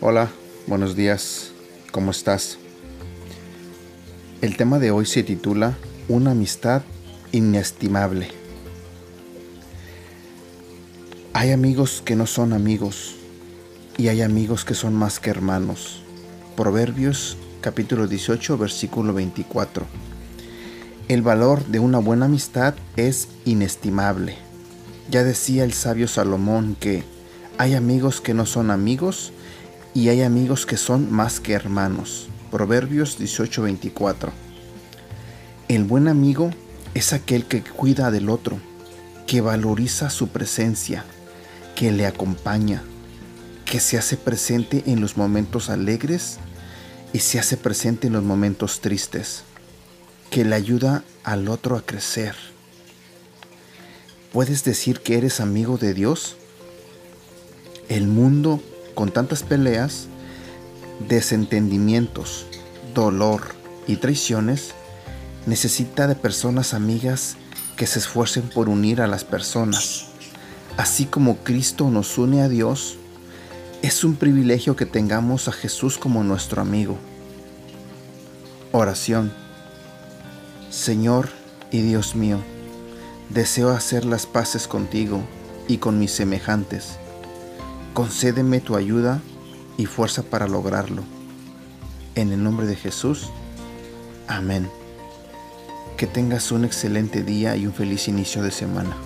Hola, buenos días, ¿cómo estás? El tema de hoy se titula Una amistad inestimable. Hay amigos que no son amigos y hay amigos que son más que hermanos. Proverbios capítulo 18 versículo 24. El valor de una buena amistad es inestimable. Ya decía el sabio Salomón que hay amigos que no son amigos y hay amigos que son más que hermanos. Proverbios 18:24. El buen amigo es aquel que cuida del otro, que valoriza su presencia, que le acompaña, que se hace presente en los momentos alegres y se hace presente en los momentos tristes, que le ayuda al otro a crecer. ¿Puedes decir que eres amigo de Dios? El mundo con tantas peleas, desentendimientos, dolor y traiciones, necesita de personas amigas que se esfuercen por unir a las personas. Así como Cristo nos une a Dios, es un privilegio que tengamos a Jesús como nuestro amigo. Oración. Señor y Dios mío, deseo hacer las paces contigo y con mis semejantes Concédeme tu ayuda y fuerza para lograrlo. En el nombre de Jesús. Amén. Que tengas un excelente día y un feliz inicio de semana.